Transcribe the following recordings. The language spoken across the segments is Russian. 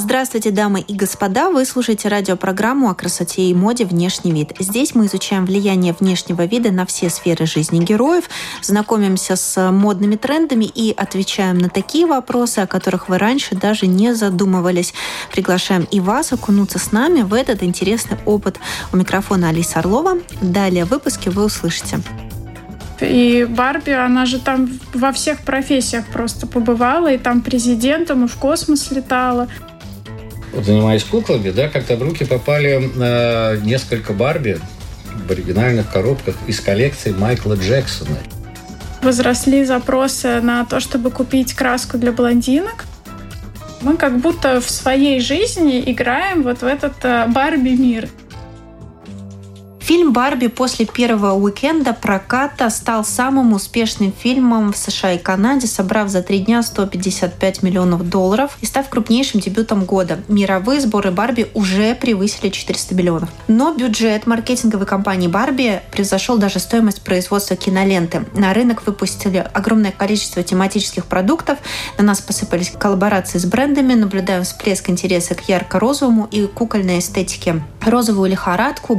Здравствуйте, дамы и господа! Вы слушаете радиопрограмму о красоте и моде «Внешний вид». Здесь мы изучаем влияние внешнего вида на все сферы жизни героев, знакомимся с модными трендами и отвечаем на такие вопросы, о которых вы раньше даже не задумывались. Приглашаем и вас окунуться с нами в этот интересный опыт. У микрофона Алиса Орлова. Далее в выпуске вы услышите. И Барби, она же там во всех профессиях просто побывала, и там президентом, и в космос летала вот занимаясь куклами, да, как-то в руки попали э, несколько Барби в оригинальных коробках из коллекции Майкла Джексона. Возросли запросы на то, чтобы купить краску для блондинок. Мы как будто в своей жизни играем вот в этот э, Барби-мир. Фильм «Барби» после первого уикенда проката стал самым успешным фильмом в США и Канаде, собрав за три дня 155 миллионов долларов и став крупнейшим дебютом года. Мировые сборы «Барби» уже превысили 400 миллионов. Но бюджет маркетинговой компании «Барби» превзошел даже стоимость производства киноленты. На рынок выпустили огромное количество тематических продуктов, на нас посыпались коллаборации с брендами, наблюдаем всплеск интереса к ярко-розовому и кукольной эстетике. Розовую лихорадку,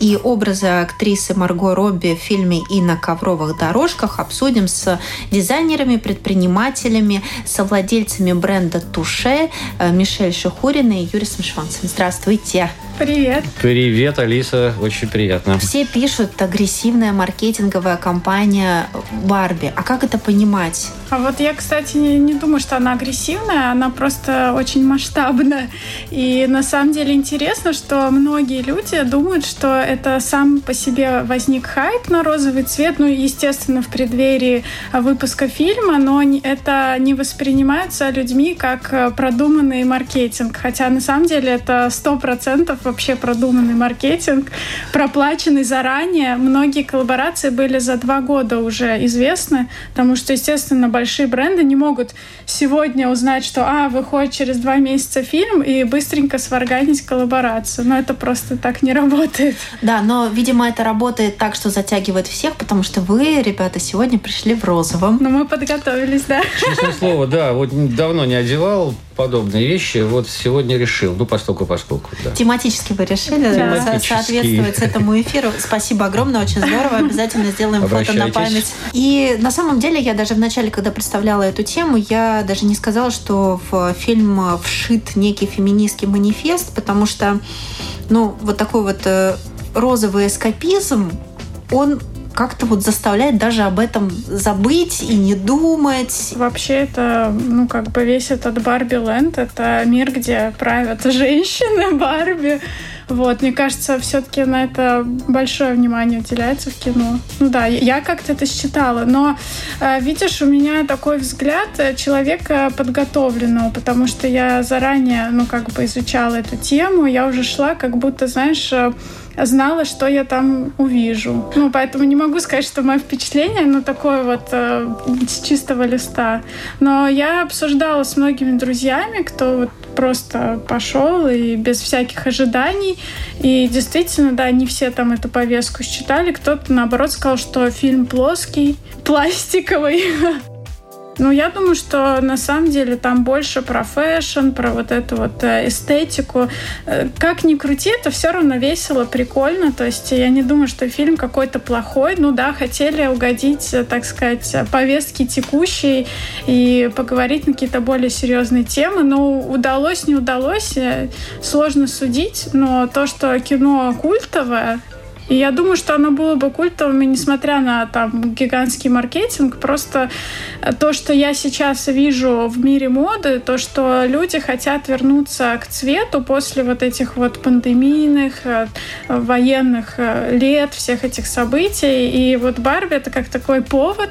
И образы актрисы Марго Робби в фильме «И на ковровых дорожках» обсудим с дизайнерами, предпринимателями, совладельцами бренда «Туше» э, Мишель Шухуриной и Юрисом Шванцем. Здравствуйте! Привет. Привет, Алиса. Очень приятно. Все пишут агрессивная маркетинговая компания Барби. А как это понимать? А вот я, кстати, не, не думаю, что она агрессивная, она просто очень масштабная. И на самом деле интересно, что многие люди думают, что это сам по себе возник хайп на розовый цвет, ну, естественно, в преддверии выпуска фильма, но это не воспринимается людьми как продуманный маркетинг. Хотя на самом деле это сто процентов вообще продуманный маркетинг, проплаченный заранее. Многие коллаборации были за два года уже известны, потому что, естественно, большие бренды не могут сегодня узнать, что, а, выходит через два месяца фильм и быстренько сварганить коллаборацию. Но это просто так не работает. Да, но, видимо, это работает так, что затягивает всех, потому что вы, ребята, сегодня пришли в розовом. Но мы подготовились, да. Честное слово, да, вот давно не одевал подобные вещи. Вот сегодня решил, ну, поскольку, поскольку, да. Тематически вы решили Тематически. соответствовать этому эфиру. Спасибо огромное, очень здорово. Обязательно сделаем фото на память. И на самом деле я даже вначале, когда представляла эту тему, я даже не сказала, что в фильм вшит некий феминистский манифест, потому что, ну, вот такой вот э, розовый эскапизм, он как-то вот заставляет даже об этом забыть и не думать. Вообще это, ну, как бы весь этот Барби Ленд, это мир, где правят женщины Барби. Вот, мне кажется, все-таки на это большое внимание уделяется в кино. Ну да, я как-то это считала, но э, видишь, у меня такой взгляд человека подготовленного, потому что я заранее, ну, как бы изучала эту тему, я уже шла, как будто, знаешь, э, знала, что я там увижу. Ну, поэтому не могу сказать, что мое впечатление, ну, такое вот э, с чистого листа. Но я обсуждала с многими друзьями, кто вот просто пошел и без всяких ожиданий. И действительно, да, не все там эту повестку считали. Кто-то, наоборот, сказал, что фильм плоский, пластиковый. Ну, я думаю, что на самом деле там больше про fashion, про вот эту вот э, эстетику. Э, как ни крути, это все равно весело, прикольно. То есть я не думаю, что фильм какой-то плохой. Ну да, хотели угодить, э, так сказать, повестки текущей и поговорить на какие-то более серьезные темы. Но удалось, не удалось, сложно судить. Но то, что кино культовое, И я думаю, что оно было бы культовым, несмотря на там гигантский маркетинг, просто то, что я сейчас вижу в мире моды, то, что люди хотят вернуться к цвету после вот этих вот пандемийных, э, военных э, лет, всех этих событий. И вот Барби — это как такой повод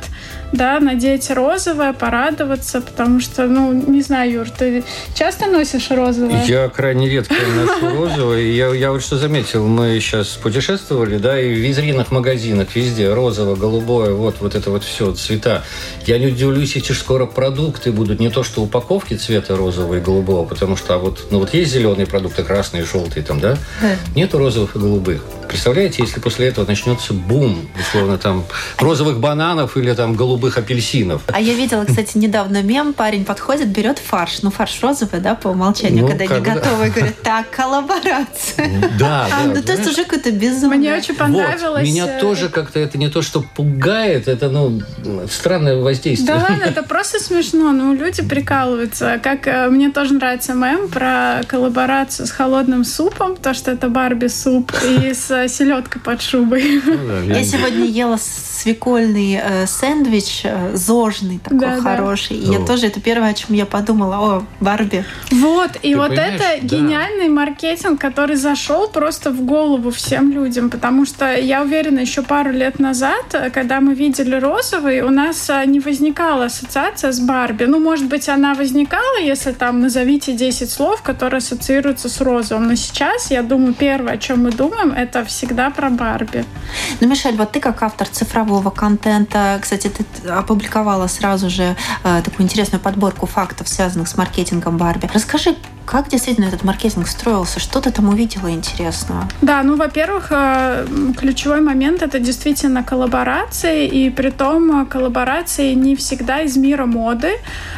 да, надеть розовое, порадоваться, потому что, ну, не знаю, Юр, ты часто носишь розовое? Я крайне редко ношу розовое. Я, я вот что заметил, мы сейчас путешествовали, да, и в витринах магазинах везде розовое, голубое, вот, вот это вот все, цвета. Я не удивлюсь, если скоро продукты будут не то, что упаковки цвета розового и голубого, потому что а вот, ну вот есть зеленые продукты, красные, желтые там, да? да. Нету розовых и голубых. Представляете, если после этого начнется бум, условно, там, розовых бананов или там голубых апельсинов. А я видела, кстати, недавно мем, парень подходит, берет фарш, ну, фарш розовый, да, по умолчанию, ну, когда не готовый, говорит, так, коллаборация. Да, а, да. Ну, то есть уже какое-то безумие. Мне очень понравилось. Меня э, тоже как-то это не то, что пугает, это, ну, странное воздействие. Да ладно, это просто смешно, ну, люди прикалываются. Как э, мне тоже нравится мем про коллаборацию с холодным супом, то, что это Барби суп, и с селедка под шубой. Ну, да, я сегодня ела свекольный э, сэндвич, э, зожный такой да, хороший. Да. И я тоже, это первое, о чем я подумала, о, Барби. Вот, и Ты вот это да. гениальный маркетинг, который зашел просто в голову всем людям, потому что я уверена, еще пару лет назад, когда мы видели розовый, у нас э, не возникала ассоциация с Барби. Ну, может быть, она возникала, если там назовите 10 слов, которые ассоциируются с розовым. Но сейчас, я думаю, первое, о чем мы думаем, это всегда про Барби. Ну, Мишель, вот ты как автор цифрового контента, кстати, ты опубликовала сразу же э, такую интересную подборку фактов, связанных с маркетингом Барби. Расскажи, как действительно этот маркетинг строился? Что ты там увидела интересного? Да, ну, во-первых, э, ключевой момент — это действительно коллаборации, и при том э, коллаборации не всегда из мира моды.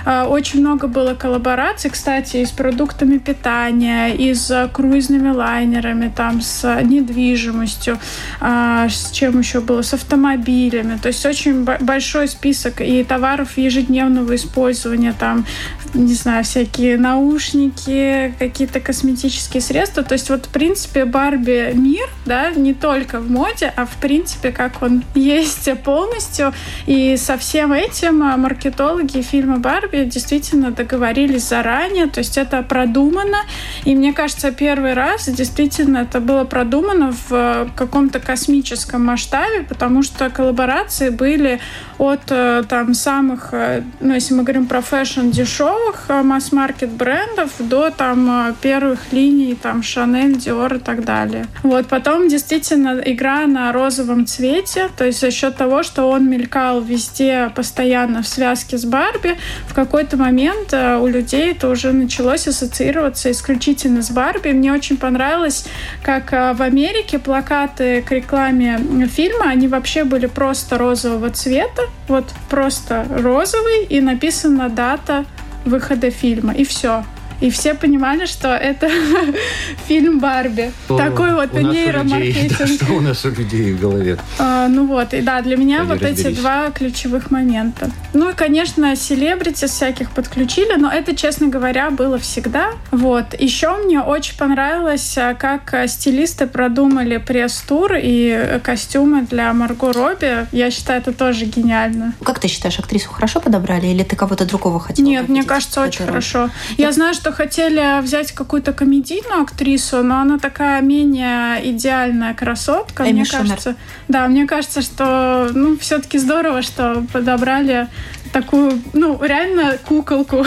Э, очень много было коллабораций, кстати, и с продуктами питания, и с круизными лайнерами, там, с недвижимостью, с чем еще было, с автомобилями. То есть очень большой список и товаров ежедневного использования, там, не знаю, всякие наушники, какие-то косметические средства. То есть вот, в принципе, Барби мир, да, не только в моде, а в принципе, как он есть полностью. И со всем этим а, маркетологи фильма Барби действительно договорились заранее. То есть это продумано. И мне кажется, первый раз действительно это было продумано в каком-то космическом масштабе, потому что коллаборации были от э, там самых, э, ну, если мы говорим про fashion дешевых э, масс-маркет брендов до там первых линий, там Шанель, Диор и так далее. Вот, потом действительно игра на розовом цвете, то есть за счет того, что он мелькал везде постоянно в связке с Барби, в какой-то момент у людей это уже началось ассоциироваться исключительно с Барби. Мне очень понравилось, как в Америке плакаты к рекламе фильма, они вообще были просто розового цвета, вот просто розовый, и написана дата выхода фильма, и все. И все понимали, что это фильм Барби. Что Такой вот нейромаркетинг. Да, что у нас у людей в голове? А, ну вот, и да, для меня Пойди вот разберись. эти два ключевых момента. Ну и, конечно, селебрити всяких подключили, но это, честно говоря, было всегда. Вот. Еще мне очень понравилось, а, как стилисты продумали пресс-тур и костюмы для Марго Робби. Я считаю, это тоже гениально. Как ты считаешь, актрису хорошо подобрали или ты кого-то другого хотела Нет, мне кажется, очень хорошо. Я знаю, что хотели взять какую-то комедийную актрису, но она такая менее идеальная красотка. Эми мне Шумер. кажется, да, мне кажется, что ну все-таки здорово, что подобрали такую, ну реально куколку.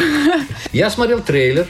Я смотрел трейлер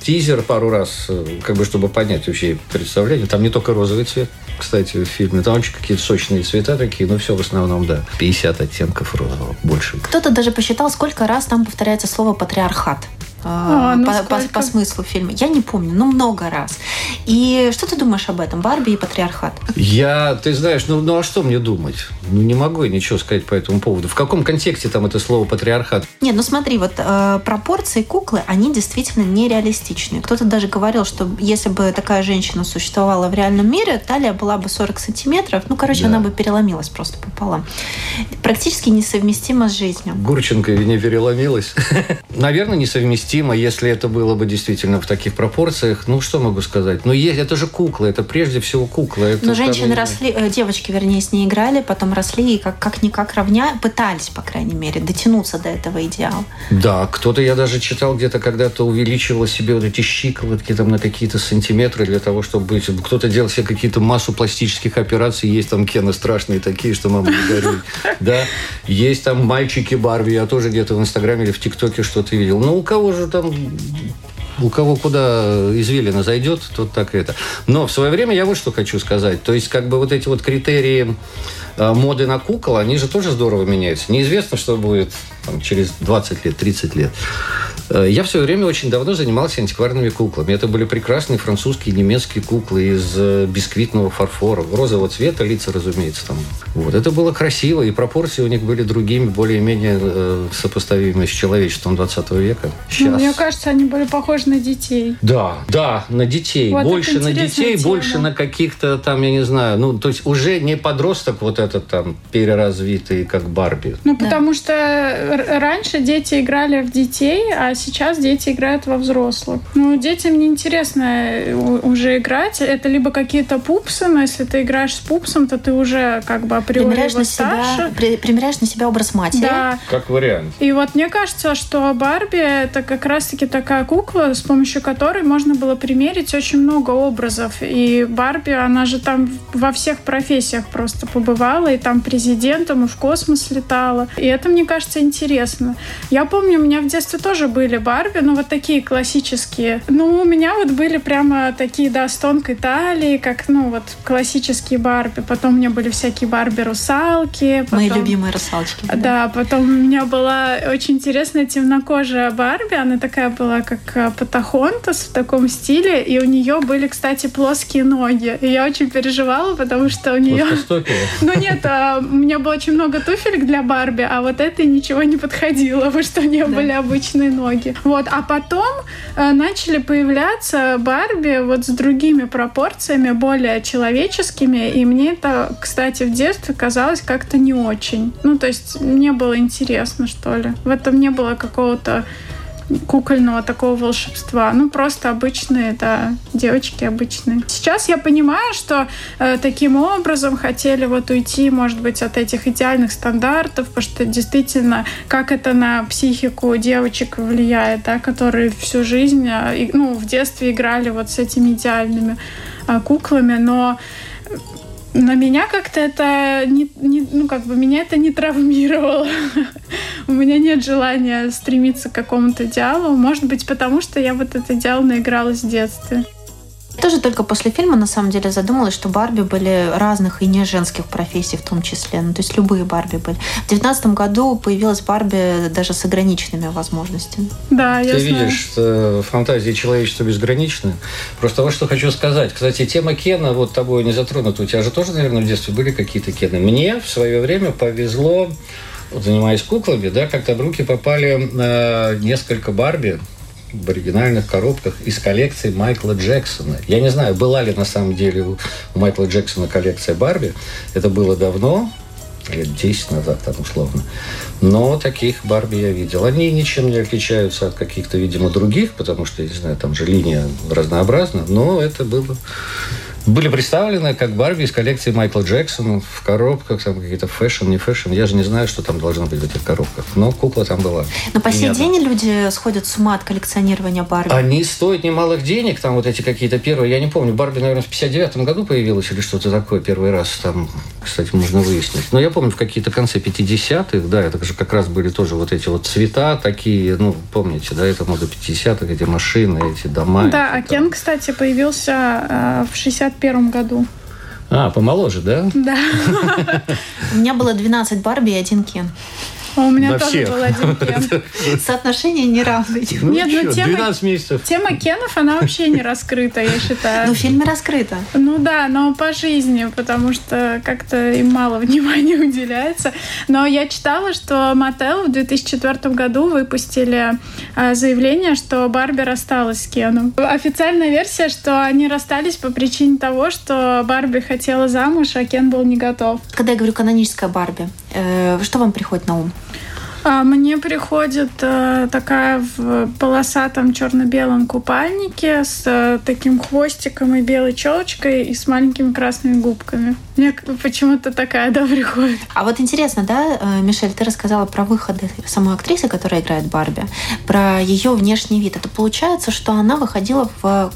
тизер пару раз, как бы чтобы понять вообще представление. Там не только розовый цвет, кстати, в фильме. Там очень какие-то сочные цвета такие, но все в основном, да. 50 оттенков розового, больше. Кто-то даже посчитал, сколько раз там повторяется слово «патриархат». А, а, ну по, по, по смыслу фильма. Я не помню, но много раз. И что ты думаешь об этом, Барби и патриархат? Я, ты знаешь, ну, ну а что мне думать? Ну не могу я ничего сказать по этому поводу. В каком контексте там это слово патриархат? Не, ну смотри, вот э, пропорции куклы, они действительно нереалистичны реалистичные. Кто-то даже говорил, что если бы такая женщина существовала в реальном мире, талия была бы 40 сантиметров. Ну, короче, да. она бы переломилась просто пополам. Практически несовместимо с жизнью. Гурченко не переломилась. Наверное, несовместимо, если это было бы действительно в таких пропорциях. Ну, что могу сказать? Ну, это же кукла, это прежде всего кукла. Это Но женщины росли, э, девочки, вернее, с ней играли, потом росли и как, как-никак равня, пытались, по крайней мере, дотянуться до этого идеала. Да, кто-то, я даже читал где-то когда-то увеличивал себе вот эти щиколотки там на какие-то сантиметры для того, чтобы быть... Кто-то делал себе какие-то массу пластических операций, есть там кены страшные такие, что мама не горюй. Да, есть там мальчики Барби, я тоже где-то в Инстаграме или в ТикТоке что-то видел. Ну, у кого же там у кого куда извилина зайдет, тот так и это. Но в свое время я вот что хочу сказать. То есть, как бы вот эти вот критерии э, моды на кукол, они же тоже здорово меняются. Неизвестно, что будет там, через 20 лет, 30 лет. Э, я все время очень давно занимался антикварными куклами. Это были прекрасные французские, немецкие куклы из э, бисквитного фарфора, розового цвета, лица, разумеется, там. Вот. Это было красиво, и пропорции у них были другими, более-менее э, сопоставимыми с человечеством 20 века. Сейчас... Ну, мне кажется, они были похожи на детей. Да, да, на детей. Вот больше на детей, тема. больше на каких-то там, я не знаю, ну, то есть уже не подросток вот этот там переразвитый, как Барби. Ну, потому да. что раньше дети играли в детей, а сейчас дети играют во взрослых. Ну, детям неинтересно э, уже играть. Это либо какие-то пупсы, но если ты играешь с пупсом, то ты уже как бы априори примеряешь на себя, при, примеряешь на себя образ матери. Да. Как вариант. И вот мне кажется, что Барби это как раз-таки такая кукла, с помощью которой можно было примерить очень много образов. И Барби, она же там во всех профессиях просто побывала, и там президентом, и в космос летала. И это, мне кажется, интересно. Я помню, у меня в детстве тоже были были Барби, ну вот такие классические. Ну, у меня вот были прямо такие, да, с тонкой талией, как, ну, вот классические Барби. Потом у меня были всякие Барби-русалки. Потом... Мои любимые русалочки. Да. да, потом у меня была очень интересная темнокожая Барби. Она такая была, как э, Патахонтас в таком стиле. И у нее были, кстати, плоские ноги. И я очень переживала, потому что у нее... Ну нет, а, у меня было очень много туфелек для Барби, а вот этой ничего не подходило, потому что у нее были обычные ноги ноги. Вот. А потом э, начали появляться Барби вот с другими пропорциями, более человеческими, и мне это, кстати, в детстве казалось как-то не очень. Ну, то есть мне было интересно, что ли. В этом не было какого-то кукольного такого волшебства. Ну, просто обычные, да, девочки обычные. Сейчас я понимаю, что э, таким образом хотели вот уйти, может быть, от этих идеальных стандартов, потому что действительно, как это на психику девочек влияет, да, которые всю жизнь, э, ну, в детстве играли вот с этими идеальными э, куклами, но на меня как-то это не, не, ну как бы меня это не травмировало. У меня нет желания стремиться к какому-то идеалу. Может быть, потому что я вот этот идеал наигралась в детстве. Тоже только после фильма, на самом деле, задумалась, что Барби были разных и не женских профессий в том числе. Ну, то есть любые Барби были. В девятнадцатом году появилась Барби даже с ограниченными возможностями. Да, я Ты знаю. видишь, что фантазии человечества безграничны. Просто вот что хочу сказать. Кстати, тема Кена вот тобой не затронута. У тебя же тоже, наверное, в детстве были какие-то Кены. Мне в свое время повезло занимаясь куклами, да, как-то в руки попали э, несколько Барби, в оригинальных коробках из коллекции Майкла Джексона. Я не знаю, была ли на самом деле у Майкла Джексона коллекция Барби. Это было давно, лет 10 назад, там условно. Но таких Барби я видел. Они ничем не отличаются от каких-то, видимо, других, потому что, я не знаю, там же линия разнообразна, но это было были представлены как Барби из коллекции Майкла Джексона в коробках, там какие-то fashion, не fashion. Я же не знаю, что там должно быть в этих коробках. Но кукла там была. Но по сей день люди сходят с ума от коллекционирования Барби. Они стоят немалых денег, там вот эти какие-то первые. Я не помню, Барби, наверное, в 59 году появилась или что-то такое первый раз. Там, кстати, можно выяснить. Но я помню, в какие-то конце 50-х, да, это же как раз были тоже вот эти вот цвета такие, ну, помните, да, это мода 50-х, эти машины, эти дома. Да, а Кен, кстати, появился э, в 60 1961 году. А, помоложе, да? Да. У меня было 12 Барби и один Кен. А у меня тоже всех. был один Кен. Соотношение неравное. Ну, Нет, ну тема, 12 месяцев. Тема Кенов, она вообще не раскрыта, я считаю. Ну, в фильме раскрыта. Ну да, но по жизни, потому что как-то им мало внимания уделяется. Но я читала, что Мотел в 2004 году выпустили а, заявление, что Барби рассталась с Кеном. Официальная версия, что они расстались по причине того, что Барби хотела замуж, а Кен был не готов. Когда я говорю каноническая Барби, э, что вам приходит на ум? А мне приходит э, такая в полосатом черно-белом купальнике с э, таким хвостиком и белой челочкой и с маленькими красными губками. Мне почему-то такая, да, приходит. А вот интересно, да, э, Мишель, ты рассказала про выходы самой актрисы, которая играет Барби, про ее внешний вид. Это получается, что она выходила в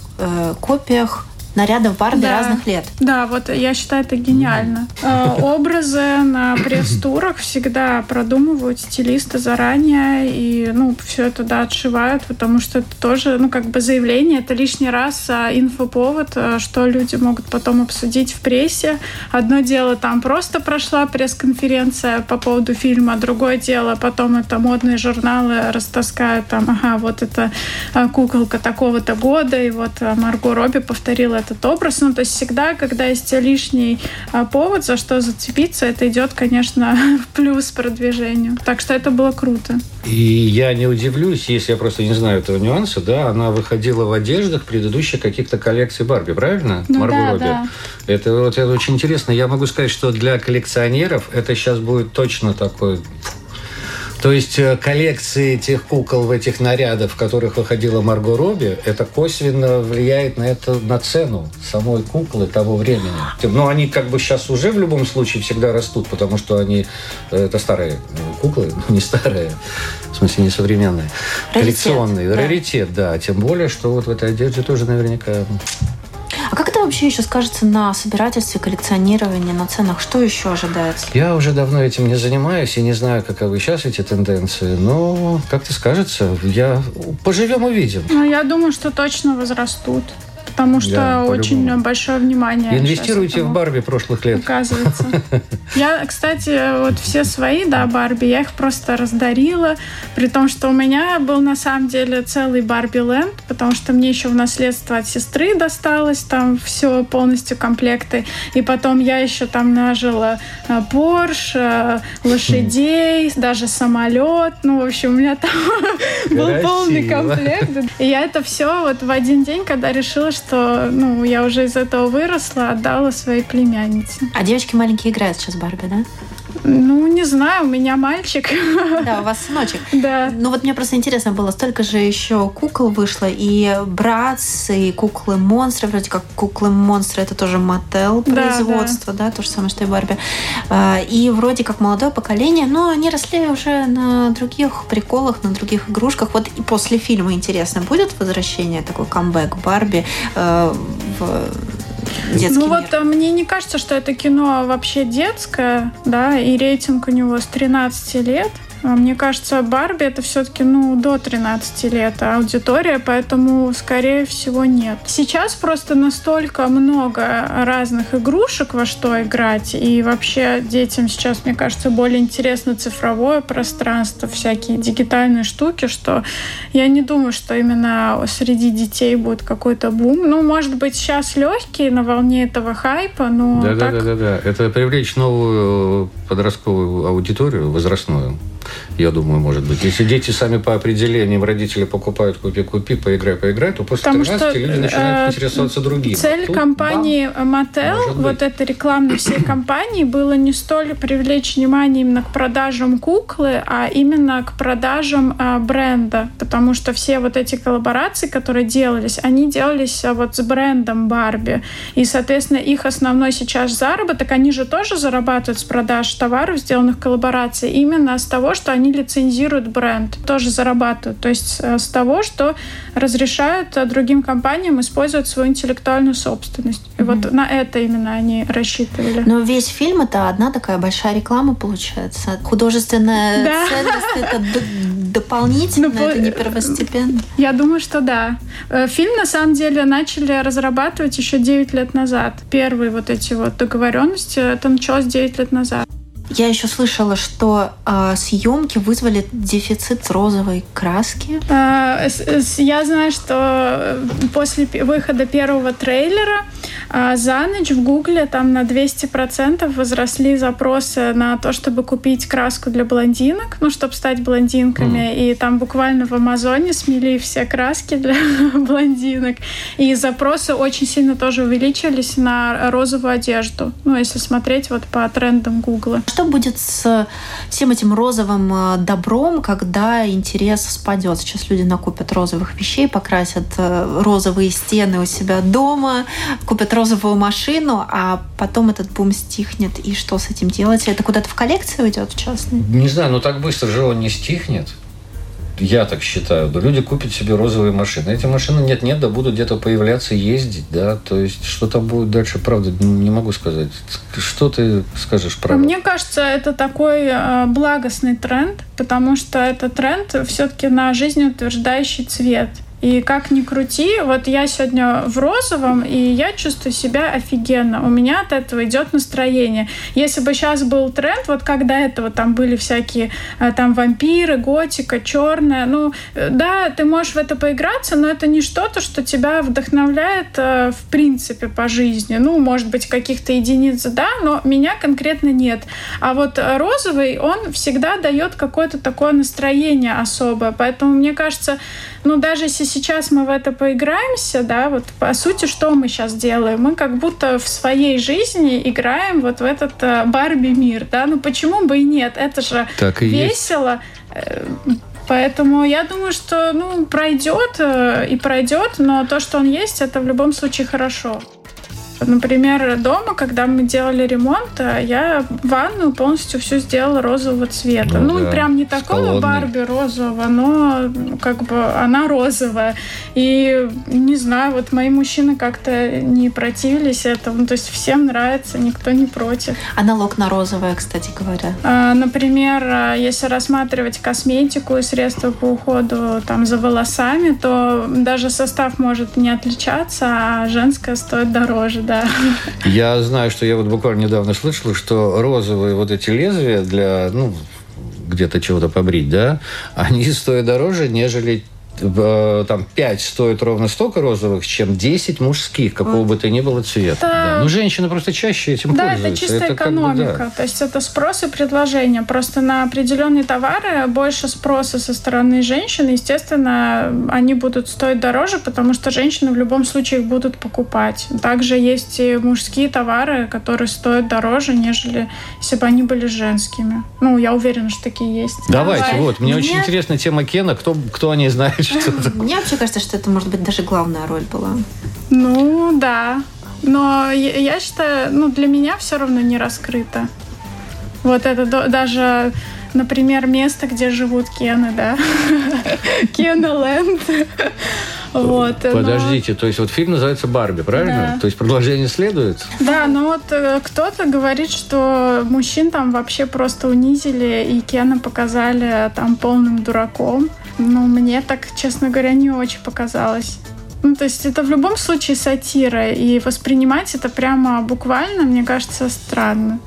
копиях нарядов Барби да. разных лет. Да, вот я считаю это гениально. Э, образы на пресс-турах всегда продумывают стилисты заранее и, ну, все это, да, отшивают, потому что это тоже, ну, как бы заявление, это лишний раз а, инфоповод, а, что люди могут потом обсудить в прессе. Одно дело, там просто прошла пресс-конференция по поводу фильма, другое дело, потом это модные журналы растаскают там, ага, вот это а, куколка такого-то года, и вот Марго Робби повторила этот образ. Ну, то есть всегда, когда есть лишний а, повод, за что зацепиться, это идет, конечно, в плюс продвижению. Так что это было круто. И я не удивлюсь, если я просто не знаю этого нюанса, да, она выходила в одеждах предыдущих каких-то коллекций Барби, правильно? Ну, Марго да, Робби. Да. Это вот это очень интересно. Я могу сказать, что для коллекционеров это сейчас будет точно такой то есть э, коллекции тех кукол в этих нарядах, в которых выходила Марго Робби, это косвенно влияет на это на цену самой куклы того времени. Но ну, они как бы сейчас уже в любом случае всегда растут, потому что они э, это старые куклы, ну не старые, в смысле не современные, раритет, коллекционные, да. раритет, да. Тем более, что вот в этой одежде тоже наверняка а как это вообще еще скажется на собирательстве, коллекционировании, на ценах? Что еще ожидается? Я уже давно этим не занимаюсь и не знаю, каковы сейчас эти тенденции, но как-то скажется. Я... Поживем увидим. Ну, я думаю, что точно возрастут потому что да, очень большое внимание. Инвестируйте в Барби прошлых лет. Оказывается. Я, кстати, вот все свои, да, Барби, я их просто раздарила, при том, что у меня был на самом деле целый Барби Ленд, потому что мне еще в наследство от сестры досталось там все полностью комплекты, и потом я еще там нажила Порш, э, э, лошадей, даже самолет, ну, в общем, у меня там был полный комплект. И я это все вот в один день, когда решила, что что ну, я уже из этого выросла, отдала своей племяннице. А девочки маленькие играют сейчас Барби, да? Ну, не знаю, у меня мальчик. Да, у вас сыночек. Да. Ну вот мне просто интересно было, столько же еще кукол вышло, и Братс, и куклы-монстры, вроде как куклы-монстры, это тоже мотел производство, да, да. да, то же самое, что и Барби. А, и вроде как молодое поколение, но они росли уже на других приколах, на других игрушках. Вот и после фильма интересно, будет возвращение, такой камбэк Барби э, в детский Ну мир. вот мне не кажется, что это кино вообще детское, да, и рейтинг у него с 13 лет. А мне кажется, Барби это все-таки ну, до 13 лет аудитория, поэтому, скорее всего, нет. Сейчас просто настолько много разных игрушек, во что играть, и вообще детям сейчас, мне кажется, более интересно цифровое пространство, всякие дигитальные штуки, что я не думаю, что именно среди детей будет какой-то бум. Ну, может быть, сейчас легкий на волне этого хайпа, но да, так... да, да, да, да. Это привлечь новую подростковую аудиторию возрастную я думаю, может быть. Если дети сами по определениям родители покупают купи-купи, поиграй, поиграй, то после Потому 13 что, люди начинают э, интересоваться другим. Цель Тут, компании Mattel, вот этой рекламной всей компании, было не столь привлечь внимание именно к продажам куклы, а именно к продажам э, бренда. Потому что все вот эти коллаборации, которые делались, они делались э, вот с брендом Барби. И, соответственно, их основной сейчас заработок, они же тоже зарабатывают с продаж товаров, сделанных в коллаборации, именно с того, что они лицензируют бренд, тоже зарабатывают. То есть э, с того, что разрешают э, другим компаниям использовать свою интеллектуальную собственность. И mm-hmm. вот на это именно они рассчитывали. Но весь фильм это одна такая большая реклама получается. Художественная да. ценность это дополнительно, ну, это не первостепенно. Я думаю, что да. Э, фильм на самом деле начали разрабатывать еще 9 лет назад. Первые вот эти вот договоренности, это началось 9 лет назад. Я еще слышала, что э, съемки вызвали дефицит розовой краски. Э, я знаю, что после выхода первого трейлера э, за ночь в Гугле там на 200% возросли запросы на то, чтобы купить краску для блондинок, ну, чтобы стать блондинками. Mm. И там буквально в Амазоне смели все краски для блондинок. И запросы очень сильно тоже увеличились на розовую одежду. Ну, если смотреть вот по трендам Гугла что будет с всем этим розовым э, добром, когда интерес спадет? Сейчас люди накупят розовых вещей, покрасят э, розовые стены у себя дома, купят розовую машину, а потом этот бум стихнет. И что с этим делать? Это куда-то в коллекцию уйдет, в частный? Не знаю, но так быстро же он не стихнет я так считаю, да, люди купят себе розовые машины. Эти машины нет-нет, да будут где-то появляться, ездить, да, то есть что там будет дальше, правда, не могу сказать. Что ты скажешь про Мне кажется, это такой э, благостный тренд, потому что это тренд все-таки на жизнеутверждающий цвет – и как ни крути, вот я сегодня в розовом, и я чувствую себя офигенно. У меня от этого идет настроение. Если бы сейчас был тренд, вот как до этого там были всякие э, там вампиры, готика, черная, ну э, да, ты можешь в это поиграться, но это не что-то, что тебя вдохновляет э, в принципе по жизни. Ну, может быть, каких-то единиц, да, но меня конкретно нет. А вот розовый, он всегда дает какое-то такое настроение особое. Поэтому мне кажется, ну, даже если сейчас мы в это поиграемся, да, вот по сути, что мы сейчас делаем? Мы как будто в своей жизни играем вот в этот э, Барби-мир, да, ну почему бы и нет? Это же так и весело. Есть. Э, поэтому я думаю, что ну, пройдет э, и пройдет, но то, что он есть, это в любом случае хорошо. Например, дома, когда мы делали ремонт, э, я ванную полностью всю сделала розового цвета. Ну, ну да, прям не такого Барби розового, но как бы она розовая. И не знаю, вот мои мужчины как-то не противились этому. То есть всем нравится, никто не против. А налог на розовое, кстати говоря? А, например, э, если рассматривать косметику и средства по уходу там за волосами, то даже состав может не отличаться, а женское стоит дороже да. Я знаю, что я вот буквально недавно слышал, что розовые вот эти лезвия для, ну, где-то чего-то побрить, да, они стоят дороже, нежели там 5 стоит ровно столько розовых, чем 10 мужских, какого вот. бы то ни было цвета. Это... Да. Ну, женщины просто чаще этим да, пользуются. Да, это чистая это экономика. Как бы, да. То есть это спрос и предложение. Просто на определенные товары больше спроса со стороны женщин. Естественно, они будут стоить дороже, потому что женщины в любом случае их будут покупать. Также есть и мужские товары, которые стоят дороже, нежели если бы они были женскими. Ну, я уверена, что такие есть. Давайте, Давай. вот. Мне Меня... очень интересна тема Кена. Кто, кто о ней знает? Что-то. Мне вообще кажется, что это, может быть, даже главная роль была. Ну, да. Но я считаю, ну, для меня все равно не раскрыто. Вот это даже, например, место, где живут Кены, да? Кена Ленд. Вот, Подождите, но... то есть вот фильм называется «Барби», правильно? Да. То есть продолжение следует? Да, но вот э, кто-то говорит, что мужчин там вообще просто унизили, и Кена показали там полным дураком. Ну, мне так, честно говоря, не очень показалось. Ну, то есть это в любом случае сатира, и воспринимать это прямо буквально, мне кажется, странно.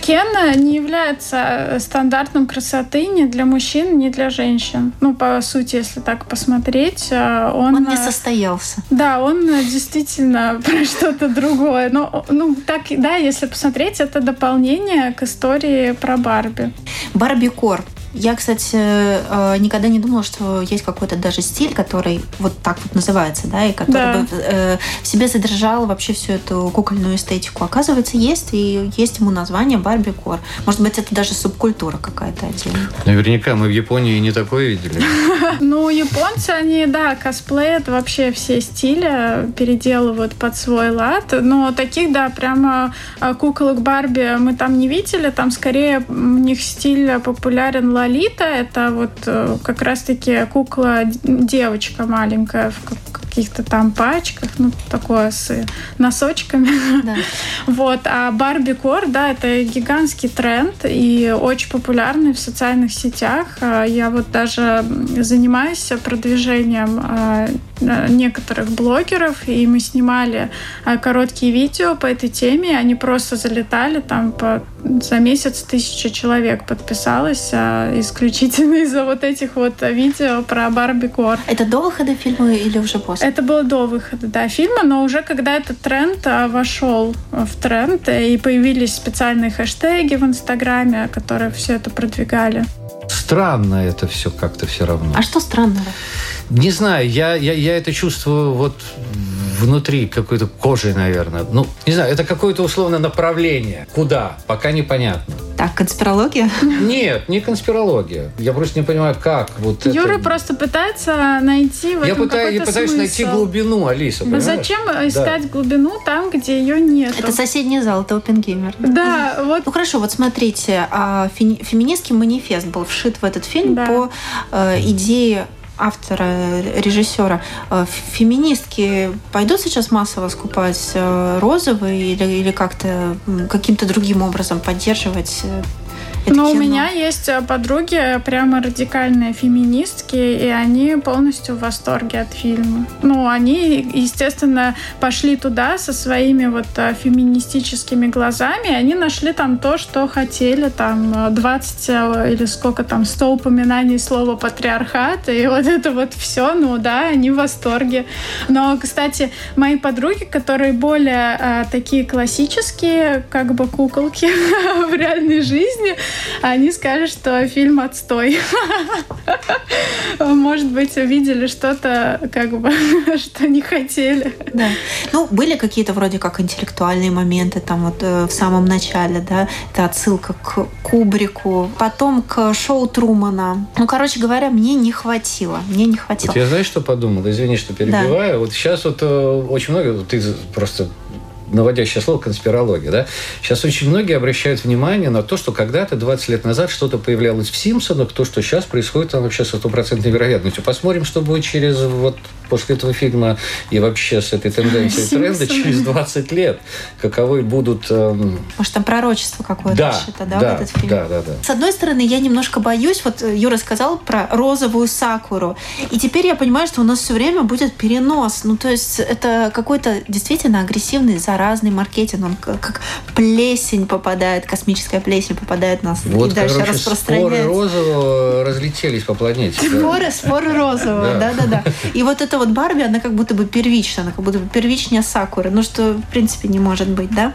Кен не является стандартом красоты ни для мужчин, ни для женщин. Ну, по сути, если так посмотреть, э, он... Он не состоялся. Да, он действительно про что-то другое. Но, ну, так, да, если посмотреть, это дополнение к истории про Барби. Барби Кор я, кстати, э, никогда не думала, что есть какой-то даже стиль, который вот так вот называется, да, и который да. бы э, в себе содержал вообще всю эту кукольную эстетику. Оказывается, есть, и есть ему название Барби Кор. Может быть, это даже субкультура какая-то отдельная. Наверняка мы в Японии не такое видели. Ну, японцы, они, да, косплеят вообще все стили, переделывают под свой лад. Но таких, да, прямо э, куколок Барби мы там не видели. Там скорее у них стиль популярен Лолита — это вот э, как раз-таки кукла девочка маленькая в каких-то там пачках, ну, такое с носочками. Да. Вот. А Барби Кор, да, это гигантский тренд и очень популярный в социальных сетях. А я вот даже занимаюсь продвижением а, некоторых блогеров, и мы снимали а, короткие видео по этой теме, они просто залетали, там по, за месяц тысяча человек подписалось исключительно из-за вот этих вот видео про Барби Кор. Это до выхода фильма или уже после? Это было до выхода, да, фильма, но уже когда этот тренд вошел в тренд, и появились специальные хэштеги в Инстаграме, которые все это продвигали. Странно это все как-то все равно. А что странного? Не знаю, я, я, я это чувствую вот внутри какой-то кожи, наверное. Ну, не знаю, это какое-то условное направление. Куда? Пока непонятно. Так, конспирология? Нет, не конспирология. Я просто не понимаю, как вот Юра это... просто пытается найти в я этом пытаюсь, Я пытаюсь смысл. найти глубину, Алиса, понимаешь? Зачем искать да. глубину там, где ее нет? Это соседний зал, это Опенгеймер. Да, вот. Ну хорошо, вот смотрите, а, феминистский манифест был вшит в этот фильм да. по э, идее автора, режиссера, э, феминистки пойдут сейчас массово скупать э, розовые или, или как-то каким-то другим образом поддерживать э, это Но кино. у меня есть э, подруги прямо радикальные феминистки, и они полностью в восторге от фильма. Ну, они, естественно, пошли туда со своими вот э, феминистическими глазами, и они нашли там то, что хотели, там 20 э, или сколько там, 100 упоминаний слова патриархат, и вот это вот все, ну да, они в восторге. Но, кстати, мои подруги, которые более а, такие классические, как бы куколки в реальной жизни, они скажут, что фильм отстой. Может быть, увидели что-то, как бы, что не хотели. Да. Ну, были какие-то вроде как интеллектуальные моменты там вот э, в самом начале, да, это отсылка к Кубрику, потом к шоу Трумана. Ну, короче говоря, мне не хватило. Мне не хватило. Вот я знаешь, что подумал? Извини, что перебиваю. Да. Вот сейчас вот э, очень много, ты просто наводящее слово конспирология, да? Сейчас очень многие обращают внимание на то, что когда-то, 20 лет назад, что-то появлялось в Симпсонах, то, что сейчас происходит там вообще со стопроцентной вероятностью. Посмотрим, что будет через вот после этого фильма и вообще с этой тенденцией тренда через 20 лет. Каковы будут... Эм... Может, там пророчество какое-то да, да, да, в этот фильм? Да, да, да. С одной стороны, я немножко боюсь, вот Юра сказал про розовую сакуру, и теперь я понимаю, что у нас все время будет перенос. Ну, то есть это какой-то действительно агрессивный зараз разный маркетинг, он как плесень попадает, космическая плесень попадает в нас вот, и дальше короче, распространяется. Споры розового разлетелись по планете. Споры, споры розового, да-да-да. И вот эта вот Барби, она как будто бы первична, она как будто бы первичнее Сакуры, ну что, в принципе, не может быть, да?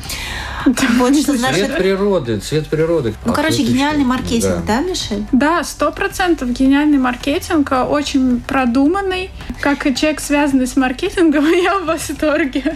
Вот что значит... Цвет природы, цвет природы. Ну, короче, гениальный маркетинг, да, Мишель? Да, сто процентов гениальный маркетинг, очень продуманный. Как и человек, связанный с маркетингом, я в восторге.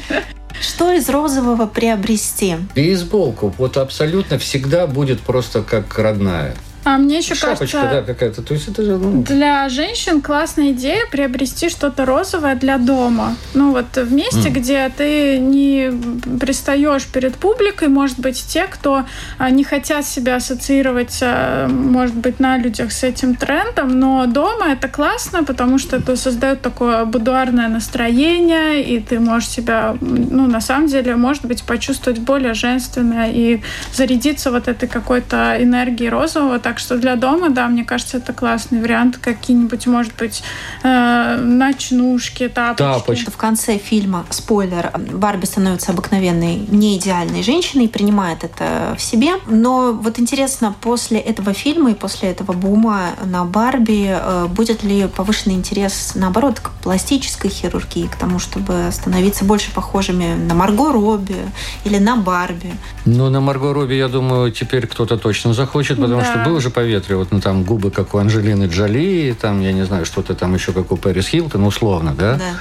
Что из розового приобрести? Бейсболку. Вот абсолютно всегда будет просто как родная. А мне еще Шапочка, кажется, да, какая-то. То есть это же, ну... Для женщин классная идея приобрести что-то розовое для дома. Ну вот в месте, mm. где ты не пристаешь перед публикой, может быть, те, кто а, не хотят себя ассоциировать, а, может быть, на людях с этим трендом, но дома это классно, потому что это создает такое будуарное настроение, и ты можешь себя, ну, на самом деле, может быть, почувствовать более женственно и зарядиться вот этой какой-то энергией розового, так что для дома, да, мне кажется, это классный вариант. Какие-нибудь, может быть, э, ночнушки, тапочки. Тапочки. В конце фильма, спойлер, Барби становится обыкновенной, не идеальной женщиной, принимает это в себе. Но вот интересно, после этого фильма и после этого бума на Барби э, будет ли повышенный интерес, наоборот, к пластической хирургии, к тому, чтобы становиться больше похожими на Марго Робби или на Барби? Ну, на Марго Робби, я думаю, теперь кто-то точно захочет, потому да. что был уже по ветру. Вот ну, там губы, как у Анжелины Джоли, там, я не знаю, что-то там еще, как у Пэрис Хилтон, условно, да? Да.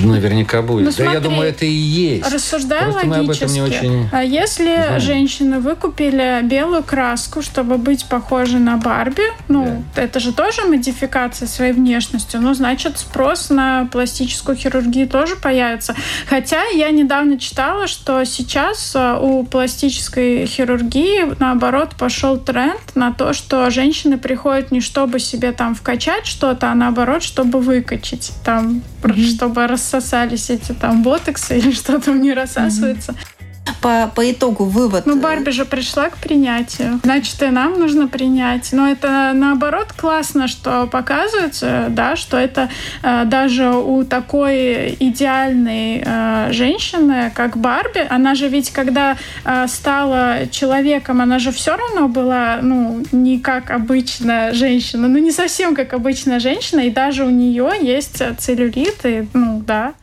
Наверняка будет. Ну, да, смотри, я думаю, это и есть. Рассуждая Просто логически, не очень а если знаем. женщины выкупили белую краску, чтобы быть похожей на Барби, ну, да. это же тоже модификация своей внешностью, ну, значит, спрос на пластическую хирургию тоже появится. Хотя я недавно читала, что сейчас а, у пластической хирургии, наоборот, пошел тренд на то, что женщины приходят не чтобы себе там вкачать что-то, а наоборот, чтобы выкачать там, mm-hmm. Чтобы рассосались эти там ботексы или что там не рассасывается. Mm-hmm по, по итогу вывод? Ну, Барби же пришла к принятию. Значит, и нам нужно принять. Но это, наоборот, классно, что показывается, да, что это э, даже у такой идеальной э, женщины, как Барби, она же ведь, когда э, стала человеком, она же все равно была, ну, не как обычная женщина, ну, не совсем как обычная женщина, и даже у нее есть целлюлит, и, ну, да.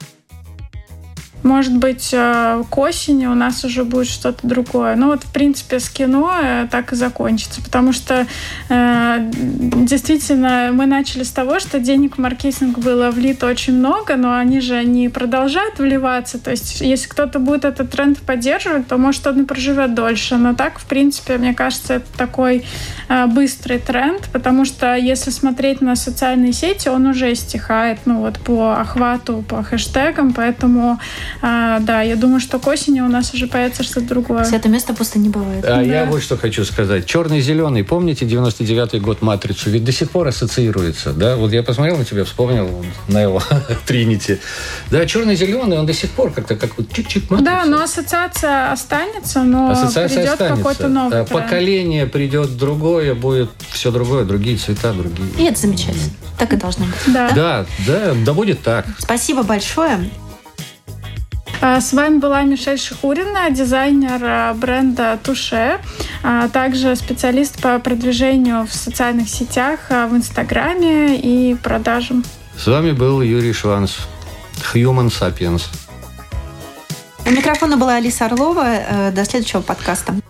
Может быть, э, к осени у нас уже будет что-то другое. Ну вот, в принципе, с кино э, так и закончится, потому что э, действительно мы начали с того, что денег в маркетинг было влито очень много, но они же не продолжают вливаться. То есть, если кто-то будет этот тренд поддерживать, то, может, он и проживет дольше. Но так, в принципе, мне кажется, это такой э, быстрый тренд, потому что если смотреть на социальные сети, он уже стихает, ну вот по охвату, по хэштегам, поэтому а, да, я думаю, что к осени у нас уже появится что-то другое. Свято место просто не бывает. А да. я вот что хочу сказать. Черный-зеленый. Помните 99-й год «Матрицу»? Ведь до сих пор ассоциируется. Да? Вот я посмотрел на тебя, вспомнил на его Тринити. Да, черный-зеленый, он до сих пор как-то как вот чик-чик матрица. Да, но ассоциация останется, но ассоциация придет какой-то новый тренд. Поколение придет другое, будет все другое, другие цвета, другие. И это замечательно. Так и должно быть. Да, да, да, да будет так. Спасибо большое. А, с вами была Мишель Шихурина, дизайнер а, бренда Туше, а также специалист по продвижению в социальных сетях, в Инстаграме и продажам. С вами был Юрий Шванс, Human Sapiens. У микрофона была Алиса Орлова. Э, до следующего подкаста.